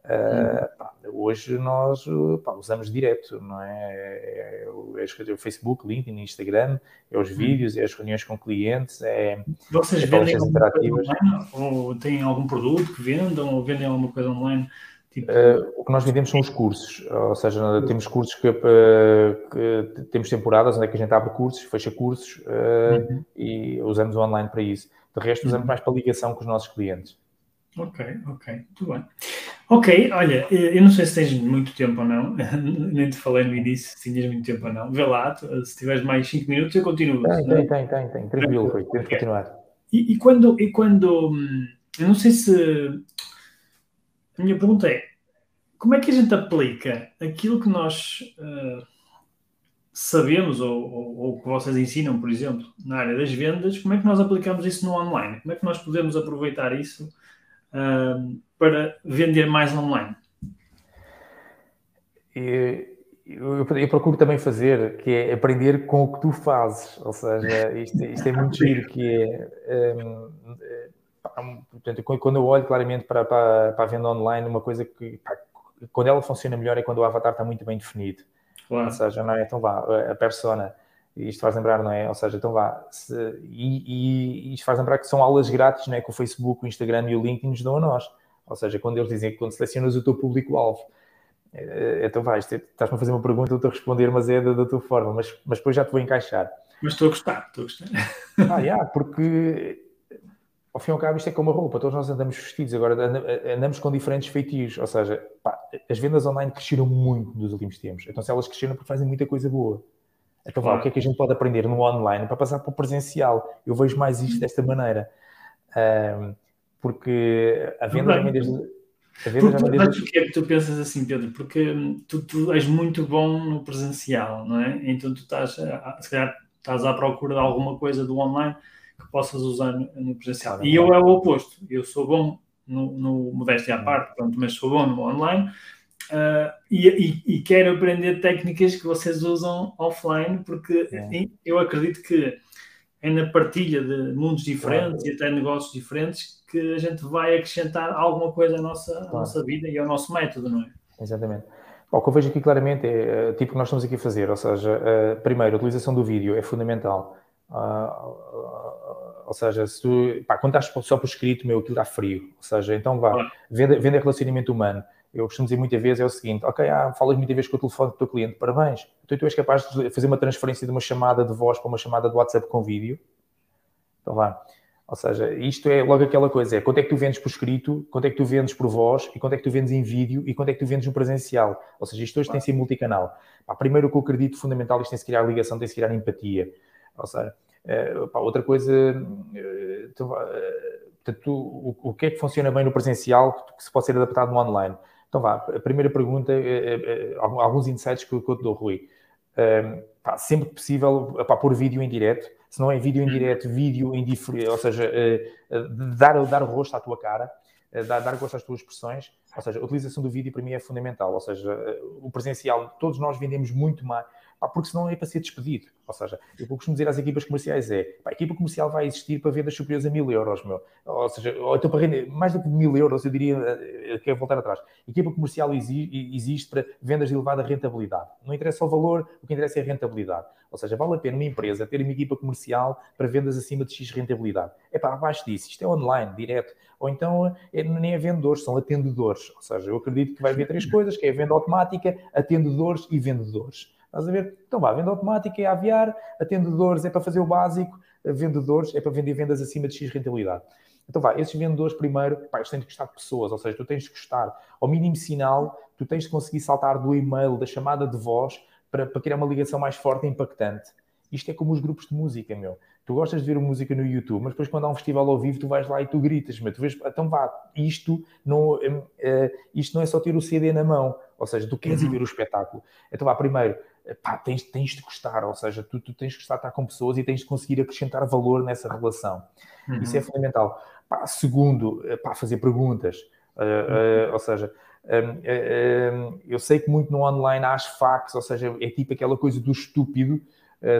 Uh, pá, hoje nós usamos direto, não é? É, é, é, o Facebook, LinkedIn, Instagram, é os uhum. vídeos, é as reuniões com clientes, é Vocês é vendem. Online, ou têm algum produto que vendam ou vendem alguma coisa online? Tipo... Uh, o que nós vendemos são os cursos, ou seja, temos cursos que, que, temos temporadas onde é que a gente abre cursos, fecha cursos uh, uhum. e usamos o online para isso. De resto, usamos uhum. mais para ligação com os nossos clientes. Ok, ok, muito bem. Ok, olha, eu não sei se tens muito tempo ou não, nem te falei no início se tinhas muito tempo ou não. Vê lá, se tiveres mais 5 minutos eu continuo. Tem, tem, tem, tem, tem, tranquilo, foi, temos que continuar. E, e, quando, e quando, hum, eu não sei se, a minha pergunta é, como é que a gente aplica aquilo que nós uh, sabemos ou, que vocês ensinam, por exemplo, na área das vendas, como é que nós aplicamos isso no online? Como é que nós podemos aproveitar isso uh, para vender mais online? Eu, eu, eu, procuro também fazer, que é aprender com o que tu fazes, ou seja, isto, isto é muito giro, que é, um, portanto, quando eu olho claramente para, para, para a venda online, uma coisa que, pá, quando ela funciona melhor é quando o avatar está muito bem definido. Claro. Ou seja, não é? Então vá, a persona, isto faz lembrar, não é? Ou seja, então vá, se, e, e, isto faz lembrar que são aulas grátis, não é? Que o Facebook, o Instagram e o LinkedIn nos dão a nós. Ou seja, quando eles dizem que quando selecionas o teu público-alvo, eh, então vai, estás-me a fazer uma pergunta, eu estou a responder, mas é da, da, tua forma, mas, mas depois já te vou encaixar. Mas estou a gostar, estou a gostar. Ah, yeah, porque ao fim e ao cabo, isto é como a roupa, todos nós andamos vestidos, agora andamos com diferentes feitios, ou seja, pá, as vendas online cresceram muito nos últimos tempos, então se elas cresceram porque fazem muita coisa boa. Então, claro. o que é que a gente pode aprender no online para passar para o presencial? Eu vejo mais isto desta maneira, um, porque a venda já vem desde. A venda já vem desde... Porquê é que tu pensas assim, Pedro? Porque hum, tu, tu, és muito bom no presencial, não é? Então tu estás, a, se calhar, estás à procura de alguma coisa do online que possas usar no, no presencial. E eu é o oposto. Eu sou bom no, no modéstia à parte, pronto, mas sou bom no online uh, e, e, e, quero aprender técnicas que vocês usam offline, porque é. eu acredito que é na partilha de mundos diferentes claro. e até negócios diferentes que a gente vai acrescentar alguma coisa à nossa, claro. à nossa vida e ao nosso método, não é? Exatamente. o que eu vejo aqui claramente é tipo o que nós estamos aqui a fazer, ou seja, uh, primeiro, a utilização do vídeo é fundamental. Uh, ou seja, se tu, pá, quando estás só por escrito, meu, aquilo dá frio. Ou seja, então vá, venda, venda relacionamento humano. Eu costumo dizer muitas vezes é o seguinte: ok, ah, falas muitas vezes com o telefone do teu cliente, parabéns. Então tu és capaz de fazer uma transferência de uma chamada de voz para uma chamada de WhatsApp com vídeo. Então vá. Ou seja, isto é logo aquela coisa: é quanto é que tu vendes por escrito, quanto é que tu vendes por voz e quanto é que tu vendes em vídeo e quanto é que tu vendes no presencial. Ou seja, isto hoje tem que ser multicanal. Pá, primeiro, o que eu acredito fundamental, isto tem que criar ligação, tem que criar empatia. Ou seja, Uh, pá, outra coisa, tu, uh, tu, o, o, que é que funciona bem no presencial que, que, se pode ser adaptado no online? Então vá, a primeira pergunta, alguns insights que, eu te dou, Rui. Pá, sempre que possível, pá, pôr vídeo em direto, se não é vídeo em direto, vídeo em diferente, ou seja, dar, dar o rosto à tua cara, dar, dar gosto às tuas expressões, ou seja, a utilização do vídeo para mim é fundamental, ou seja, o presencial, todos nós vendemos muito mais, pá, porque senão é para ser despedido. Ou seja, eu costumo dizer às equipas comerciais é, pá, a equipa comercial vai existir para vendas superiores a mil euros, meu. Ou seja, ou então para render mais do que mil euros, eu diria, eh, quero voltar atrás. A equipa comercial existe para vendas de elevada rentabilidade. Não interessa o valor, o que interessa é a rentabilidade. Ou seja, vale a pena uma empresa ter uma equipa comercial para vendas acima de X rentabilidade. É para abaixo disso, isto é online, direto. Ou então é, nem é vendedores, são atendedores. Ou seja, eu acredito que vai haver três coisas, que é a venda automática, atendedores e vendedores. Estás a ver? Então vá, venda automática é aviar, atendedores é para fazer o básico, vendedores é para vender vendas acima de X rentabilidade. Então vá, esses vendedores primeiro, pá, eles têm de gostar de pessoas, ou seja, tu tens de gostar, ao mínimo sinal, tu tens de conseguir saltar do e-mail, da chamada de voz, para, para criar uma ligação mais forte e impactante. Isto é como os grupos de música, meu. Tu gostas de ver música no YouTube, mas depois quando há um festival ao vivo, tu vais lá e tu gritas, meu. Tu vês, então vá, isto não, é, isto não é só ter o CD na mão, ou seja, tu queres ir uhum. ver o espetáculo. Então vá, primeiro, pá, tens, tens de gostar, ou seja, tu, tu tens de gostar de estar com pessoas e tens de conseguir acrescentar valor nessa relação. Uhum. Isso é fundamental. Pá, segundo, eh, pá, fazer perguntas, uh, uh, ou seja, um, uh, eu sei que muito no online há as facts, ou seja, é tipo aquela coisa do estúpido,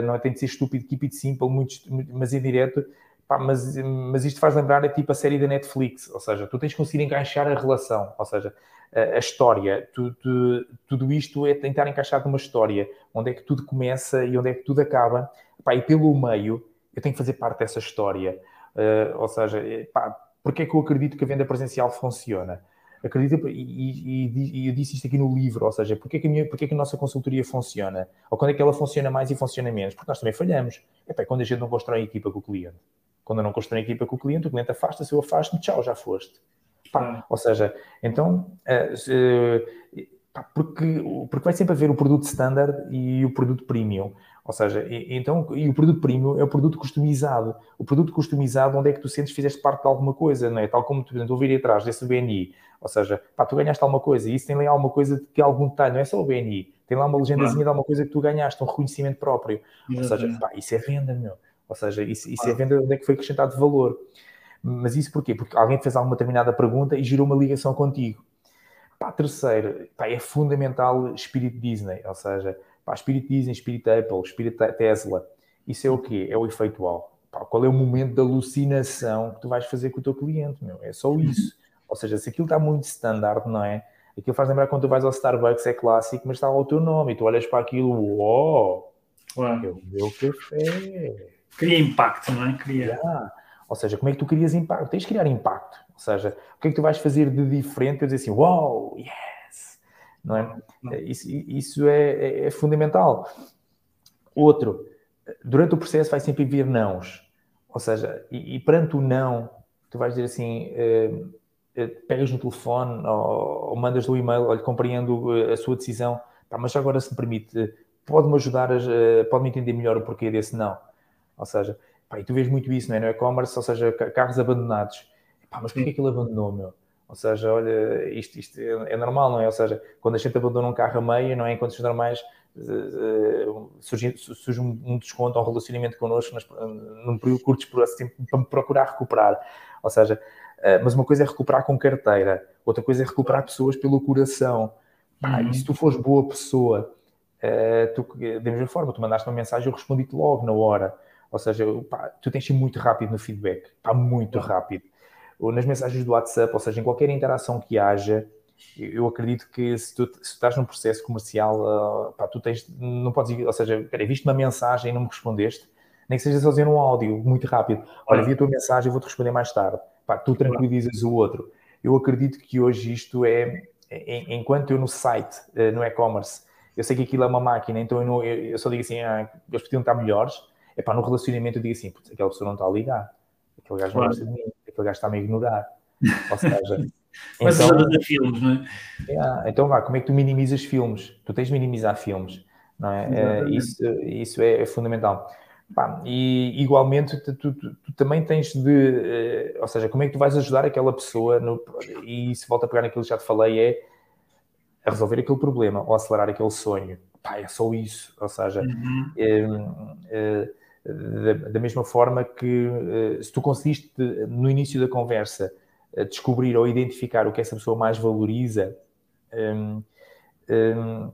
não é? tem de ser estúpido, keep it simple, muito, mas em direto, pá, mas, mas isto faz lembrar é tipo a série da Netflix, ou seja, tu tens de conseguir encaixar a relação, ou seja, a, história. Tu, tu, tudo isto é tentar encaixar numa história, onde é que tudo começa e onde é que tudo acaba. Pá, e pelo meio, eu tenho que fazer parte dessa história. Uh, ou seja, pá, porque é que eu acredito que a venda presencial funciona? Acredito, e, e, e, eu disse isto aqui no livro, ou seja, porque é, que a minha, porque é que a nossa consultoria funciona? Ou quando é que ela funciona mais e funciona menos? Porque nós também falhamos. É pá, quando a gente não constrói a equipa com o cliente. Quando eu não constrói a equipa com o cliente, o cliente afasta-se, eu afasto-me, tchau, já foste. Pá, ou seja, então, uh, porque, porque vai sempre haver o produto standard e o produto premium. Ou seja, e, então, e o produto premium é o produto customizado. O produto customizado, onde é que tu sentes que fizeste parte de alguma coisa, não é? Tal como, tu, por exemplo, ouvir atrás desse BNI. Ou seja, pá, tu ganhaste alguma coisa e isso tem lá alguma coisa que algum detalhe, não é só o BNI. Tem lá uma legendazinha de alguma coisa que tu ganhaste, um reconhecimento próprio. Ou seja, pá, isso é venda, meu. Ou seja, isso, isso é venda onde é que foi acrescentado valor. Mas isso porquê? Porque alguém fez alguma determinada pergunta e gerou uma ligação contigo. Pá, terceiro, pá, é fundamental espírito Disney, ou seja, pá, espírito Disney, espírito Apple, espírito Tesla. Isso é o quê? É o efeito wow. Pá, qual é o momento de alucinação que tu vais fazer com o teu cliente, meu? É só isso. Ou seja, se aquilo está muito standard, não é? Aquilo faz lembrar quando tu vais ao Starbucks, é clássico, mas está lá o teu nome e tu olhas para aquilo, uau, wow, é o meu café. Cria impacto, não é? Cria. Yeah. Ou seja, como é que tu crias impacto? Tens de criar impacto. Ou seja, o que é que tu vais fazer de diferente para dizer assim, uau, wow, yes! Não é? Isso, isso é, é, é, fundamental. Outro, durante o processo vai sempre vir nãos. Ou seja, e, e perante o não, tu vais dizer assim, uh, pegas no telefone ou, ou mandas no e-mail, olha, compreendo eh, a sua decisão, pá, mas agora se me permite, pode-me ajudar, a, pode-me entender melhor o porquê desse não. Ou seja, pá, e tu vês muito isso, não é? No e-commerce, ou seja, carros abandonados. Pá, mas porquê que ele abandonou, meu? Ou seja, olha, isto, isto é, é, normal, não é? Ou seja, quando a gente abandona um carro a meio, não é? Em condições normais, uh, surge, surge um, desconto, um relacionamento connosco nas, num período curto de tempo para me procurar recuperar. Ou seja, uh, mas uma coisa é recuperar com carteira, outra coisa é recuperar pessoas pelo coração. Pá, uhum. E se tu fores boa pessoa, uh, tu, da mesma forma, tu mandaste uma mensagem, eu respondi-te logo na hora. Ou seja, pá, tu tens de ser muito rápido no feedback, pá, muito rápido. Ou nas mensagens do WhatsApp, ou seja, em qualquer interação que haja, eu acredito que se tu, se estás num processo comercial, uh, pá, tu tens, não podes, ou seja, peraí, viste uma mensagem e não me respondeste, nem que seja só dizer um áudio muito rápido, olha, vi a tua mensagem, vou-te responder mais tarde, pá, tu tranquilizas o outro. Eu acredito que hoje isto é, enquanto eu no site, uh, no e-commerce, eu sei que aquilo é uma máquina, então eu, não, eu só digo assim, ah, eles podiam estar melhores, é pá, no relacionamento eu digo assim, aquela pessoa não está a ligar, aquele gajo não gosta de mim, aquele gajo está-me a ignorar. Ou seja, Mas então, filmes, não é? Yeah, então vá, como é que tu minimizas filmes? Tu tens de minimizar filmes, não é? é isso, isso é, é fundamental. Pá, e igualmente tu, tu, tu, também tens de, uh, ou seja, como é que tu vais ajudar aquela pessoa no, e se volta a pegar naquilo que já te falei é a resolver aquele problema ou acelerar aquele sonho. Pá, é só isso, ou seja, uhum. uh, da, mesma forma que eh, se tu conseguiste no início da conversa eh, descobrir ou identificar o que essa pessoa mais valoriza, um, um,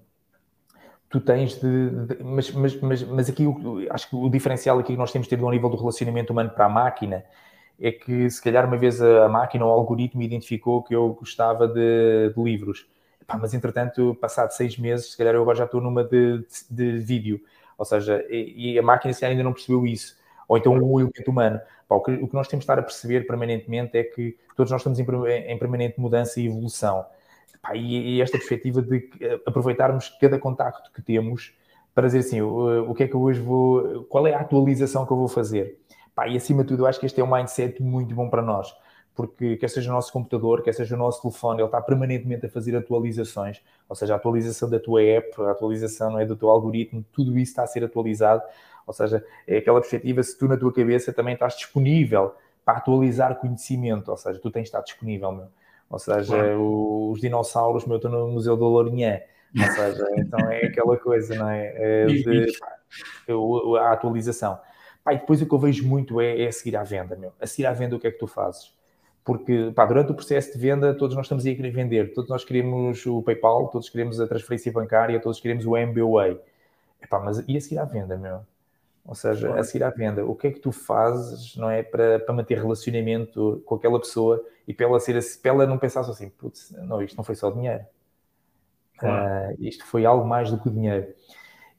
tu tens de. de mas, mas, mas, mas, aqui acho que o diferencial aqui que nós temos de ter do nível do relacionamento humano para a máquina é que se calhar uma vez a máquina ou o algoritmo identificou que eu gostava de, de livros. Mas entretanto, passado seis meses, se calhar eu agora já estou numa de, de, de vídeo. Ou seja, e, e a máquina se ainda não percebeu isso. Ou então o elemento humano. Pá, o, que, o, que, nós temos de estar a perceber permanentemente é que todos nós estamos em, em permanente mudança e evolução. Pá, e, e, esta perspectiva de aproveitarmos cada contacto que temos para dizer assim, o, o, que é que eu hoje vou, qual é a atualização que eu vou fazer? Pá, e acima de tudo, eu acho que este é um mindset muito bom para nós porque quer seja o nosso computador, quer seja o nosso telefone, ele está permanentemente a fazer atualizações, ou seja, a atualização da tua app, a atualização é, do teu algoritmo, tudo isso está a ser atualizado, ou seja, é aquela perspectiva se tu na tua cabeça também estás disponível para atualizar conhecimento, ou seja, tu tens de estar disponível, meu. ou seja, claro. os dinossauros, meu, estão no Museu do Lourinhã, ou seja, então é aquela coisa, não é? é de, a atualização. E depois o que eu vejo muito é, é a seguir à venda, meu. A seguir à venda, o que é que tu fazes? Porque pá, durante o processo de venda todos nós estamos a querer vender, todos nós queremos o PayPal, todos queremos a transferência bancária, todos queremos o MBWay. Epá, mas e a seguir à venda, meu? Ou seja, claro. a seguir à venda, o que é que tu fazes, não é, para, para manter relacionamento com aquela pessoa e para ela, ser, para ela não pensar assim, putz, não, isto não foi só dinheiro. Claro. Uh, isto foi algo mais do que o dinheiro.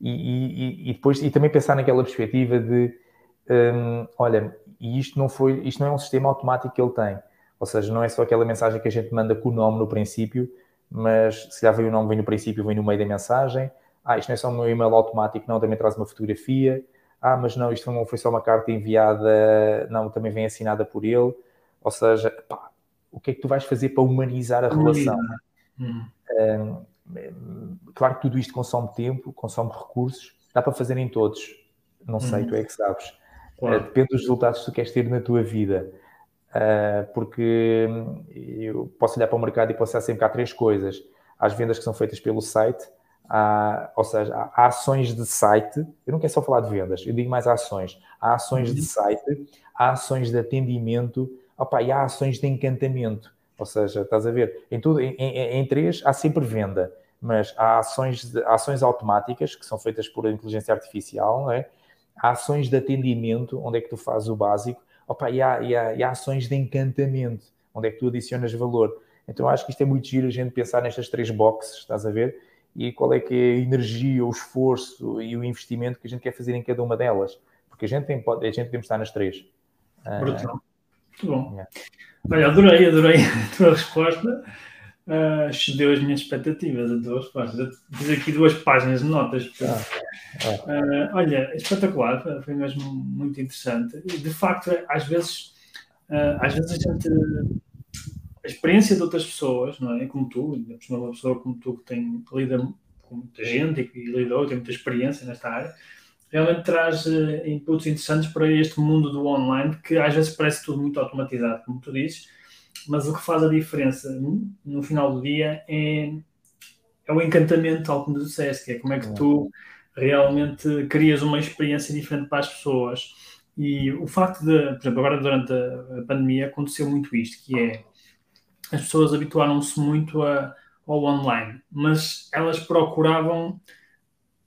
E, e, e, depois, e também pensar naquela perspectiva de, um, olha, e isto não foi, isto não é um sistema automático que ele tem ou seja, não é só aquela mensagem que a gente manda com o nome no princípio, mas se já vem o nome, vem no princípio, vem no meio da mensagem. Ah, isto não é só um e-mail automático, não, também traz uma fotografia. Ah, mas não, isto não foi só uma carta enviada, não, também vem assinada por ele. Ou seja, pá, o que é que tu vais fazer para humanizar a relação? Hum. Um, claro que tudo isto consome tempo, consome recursos, dá para fazer em todos. Não sei, uhum. tu é que sabes. Claro. Uh, depende dos resultados que tu queres ter na tua vida. Uh, porque hum, eu posso olhar para o mercado e posso sempre que há três coisas. As vendas que são feitas pelo site, há, ou seja, há ações de site. Eu não quero só falar de vendas, eu digo mais ações. Há ações uhum. de site, há ações de atendimento, opa, e há ações de encantamento. Ou seja, estás a ver, em, tudo, em, em, em três há sempre venda, mas há ações, de, ações automáticas que são feitas por inteligência artificial, não é? há ações de atendimento, onde é que tu fazes o básico, opa, e, há, e, há, e há ações de encantamento, onde é que tu adicionas valor. Então acho que isto é muito giro a gente pensar nestas três boxes, estás a ver? E qual é que é a energia, o esforço e o investimento que a gente quer fazer em cada uma delas. Porque a gente, tem, a gente podemos estar nas três. Brutal. Muito bom. Olha, adorei, adorei a tua resposta. Uh, excedeu as minhas expectativas, a tua resposta. Fiz aqui duas páginas de notas. Ah, uh, olha, espetacular, foi mesmo muito interessante. De facto, às vezes, uh, às vezes a gente. A experiência de outras pessoas, não é? Como tu, uma pessoa como tu que tem, lida com muita gente e que lidou, tem muita experiência nesta área, realmente traz uh, inputs interessantes para este mundo do online que às vezes parece tudo muito automatizado, como tu dizes, mas o que faz a diferença no final do dia é, é o encantamento, tal como tu disseste, que é como é que tu realmente crias uma experiência diferente para as pessoas. E o facto de, por exemplo, agora durante a, pandemia aconteceu muito isto, que é as pessoas habituaram-se muito a, ao online, mas elas procuravam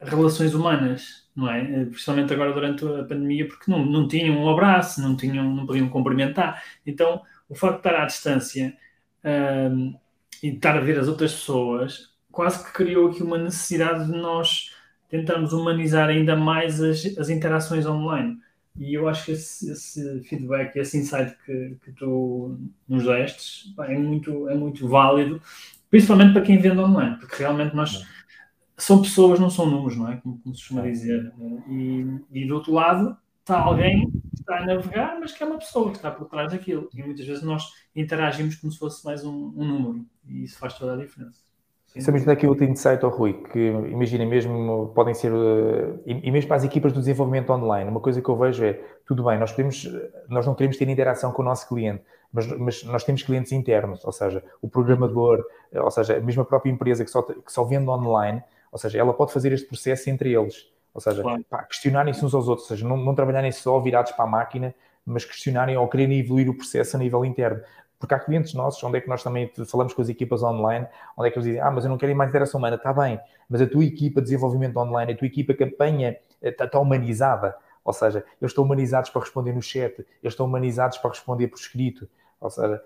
relações humanas não é? Eh, principalmente agora durante a pandemia, porque não, não tinham um abraço, não, tinham, não podiam cumprimentar. Então, o facto de estar à distância um, e de estar a ver as outras pessoas quase que criou aqui uma necessidade de nós tentarmos humanizar ainda mais as, as interações online. E eu acho que esse, esse feedback, esse insight que, que tu nos destes é, muito, é muito válido, principalmente para quem vende online, porque realmente nós são pessoas, não são números, não é? Como, como se costuma dizer. E, e, do outro lado está alguém que está a navegar, mas que é uma pessoa que está por trás daquilo. E muitas vezes nós interagimos como se fosse mais um, um número. E isso faz toda a diferença. Isso mesmo daquilo que insight ao Rui, que imagina mesmo, podem ser, uh, e, mesmo para as equipas do desenvolvimento online, uma coisa que eu vejo é, tudo bem, nós, podemos, nós não queremos ter interação com o nosso cliente, mas, mas nós temos clientes internos, ou seja, o programador, ou seja, a mesma própria empresa que só, que só vende online, ou seja, ela pode fazer este processo entre eles. Ou seja, questionarem-se uns aos outros, ou seja, não, não trabalharem só virados para a máquina, mas questionarem ou quererem evoluir o processo a nível interno. Porque há clientes nossos, onde é que nós também falamos com as equipas online, onde é que eles dizem, ah, mas eu não quero mais interação humana, está bem, mas a tua equipa de desenvolvimento online, a tua equipa campanha está, está humanizada, ou seja, eles estão humanizados para responder no chat, eles estão humanizados para responder por escrito, ou seja,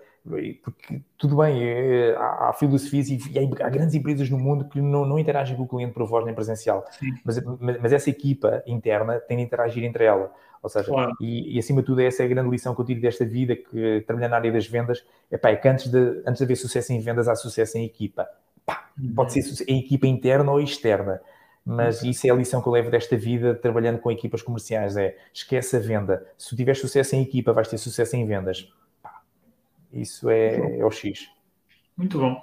porque tudo bem, é, há, há, filosofias e, e, há grandes empresas no mundo que não, não interagem com o cliente por voz nem presencial, mas, mas, mas, essa equipa interna tem de interagir entre ela. Ou seja, claro. e, e, acima de tudo, essa é a grande lição que eu tiro desta vida, que trabalhar na área das vendas, é, pá, é que antes de, antes de haver sucesso em vendas, há sucesso em equipa. Pá, uhum. Pode ser em equipa interna ou externa, mas uhum. isso é a lição que eu levo desta vida trabalhando com equipas comerciais, é esquece a venda. Se tu tiveres sucesso em equipa, vais ter sucesso em vendas isso é, é o X. Muito bom.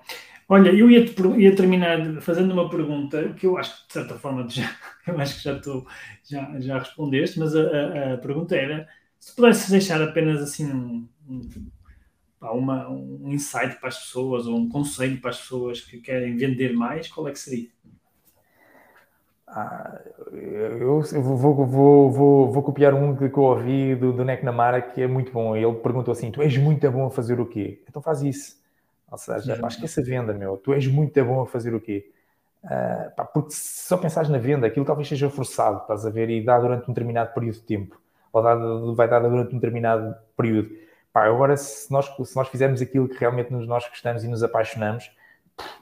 Olha, eu ia, ia, terminar fazendo uma pergunta que eu acho que, de certa forma, já, eu acho que já, tu já, já respondeste, mas a, a, pergunta era se pudesses deixar apenas assim um, um, uma, um insight para as pessoas ou um conselho para as pessoas que querem vender mais, qual é que seria? Ah, eu, vou, vou, vou, vou, copiar um que eu ouvi do, do Namara que é muito bom. Ele perguntou assim: Tu és muito bom a fazer o quê? Então faz isso. Ou seja, pá, esquece a venda, meu. Tu és muito bom a fazer o quê? Uh, pá, porque se só pensares na venda, aquilo talvez seja forçado, estás a ver, e dá durante um determinado período de tempo, ou dá, vai dar durante um determinado período. Pá, agora, se nós, se nós fizermos aquilo que realmente nós gostamos e nos apaixonamos,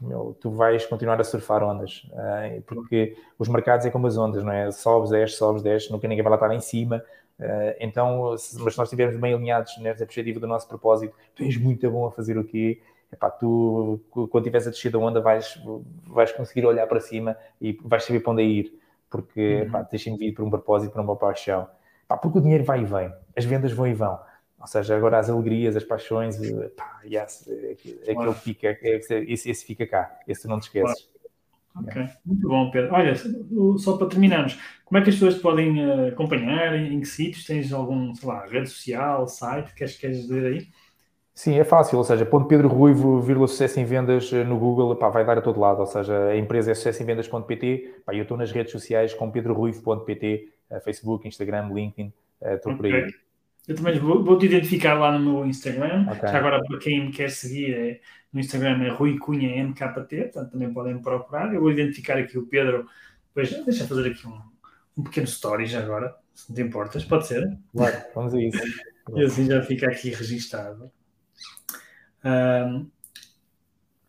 meu, tu vais continuar a surfar ondas, uh, porque os mercados é como as ondas, não é? Sobes, desce, sobes, desce, nunca ninguém vai lá estar em cima. Uh, então, se, mas se nós estivermos bem alinhados nessa perspectiva do nosso propósito, tu és muito bom a fazer o quê? Epá, tu, quando estiveres a descer da onda, vais, vais conseguir olhar para cima e vais saber para onde ir, porque uhum. deixa-me vir por um propósito, por uma paixão. Epá, porque o dinheiro vai e vem, as vendas vão e vão. Ou seja, agora as alegrias, as paixões, pá, yes, aquele fica, esse, esse fica cá, esse não te esqueces. Ok, muito bom, Pedro. Olha, só para terminarmos, como é que as pessoas podem uh, acompanhar? Em que sítios? Tens algum, sei lá, rede social, site? Queres, queres dizer aí? Sim, é fácil, ou seja, ponto Pedro Ruivo, vírgula sucesso em vendas eh, no Google, pá, vai dar a todo lado, ou seja, a empresa é sucesso em vendas.pt, pá, eu estou nas redes sociais com pedroruivo.pt, uh, Facebook, Instagram, LinkedIn, uh, estou okay. por aí. Eu também vou, vou, te identificar lá no meu Instagram, okay. já agora para quem me quer seguir, é, no Instagram é Rui Cunha MKT, portanto também podem me procurar, eu vou identificar aqui o Pedro, depois deixa eu fazer aqui um, um pequeno story já agora, se não te importas, pode ser? Claro, vamos a isso. E assim já fica aqui registado. Um,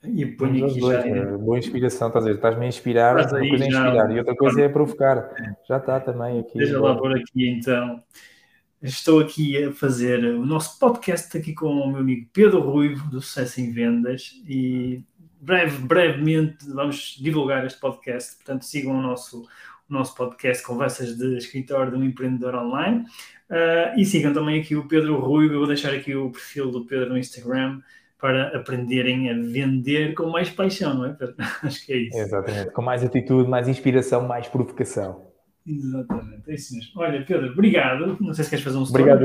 e ponho aqui dois, já. É, boa inspiração, estás a dizer? Estás-me a inspirar, uma coisa é inspirar e outra coisa é provocar. Já está também aqui. Deixa lá por aqui então. Estou aqui a fazer o nosso podcast aqui com o meu amigo Pedro Ruivo, do Sucesso em Vendas, e breve, brevemente vamos divulgar este podcast. Portanto, sigam o nosso, nosso podcast Conversas de Escritório de um Empreendedor Online. Uh, e sigam também aqui o Pedro Ruivo. Eu vou deixar aqui o perfil do Pedro no Instagram para aprenderem a vender com mais paixão, não é, Pedro? Acho que é isso. Exatamente, com mais atitude, mais inspiração, mais provocação. Exatamente, é isso mesmo. Olha, Pedro, obrigado. Não sei se queres fazer um. Obrigado.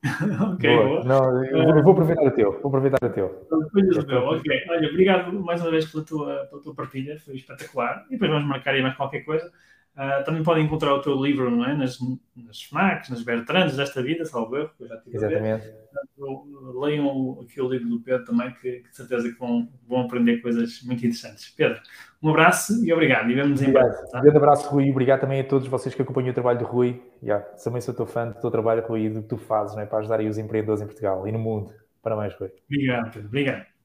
ok, boa. boa. Não, eu vou aproveitar o teu. Vou aproveitar o teu. Ok, olha, obrigado mais uma vez pela tua, pela tua partilha, foi espetacular. E depois vamos marcar aí mais qualquer coisa. Uh, também podem encontrar o teu livro não é? nas, nas FNACs, nas Bertrandes desta vida, salvo erro, que eu já tive Exatamente. Portanto, leiam aqui o livro do Pedro também, que, que de certeza que vão, vão aprender coisas muito interessantes. Pedro, um abraço e obrigado. E vemos em breve. Tá? Um grande abraço, Rui, e obrigado também a todos vocês que acompanham o trabalho do Rui. Yeah, também sou teu fã do teu trabalho, Rui, e do que tu fazes não é? para ajudar os empreendedores em Portugal e no mundo. Parabéns, Rui. Obrigado, Pedro. Obrigado.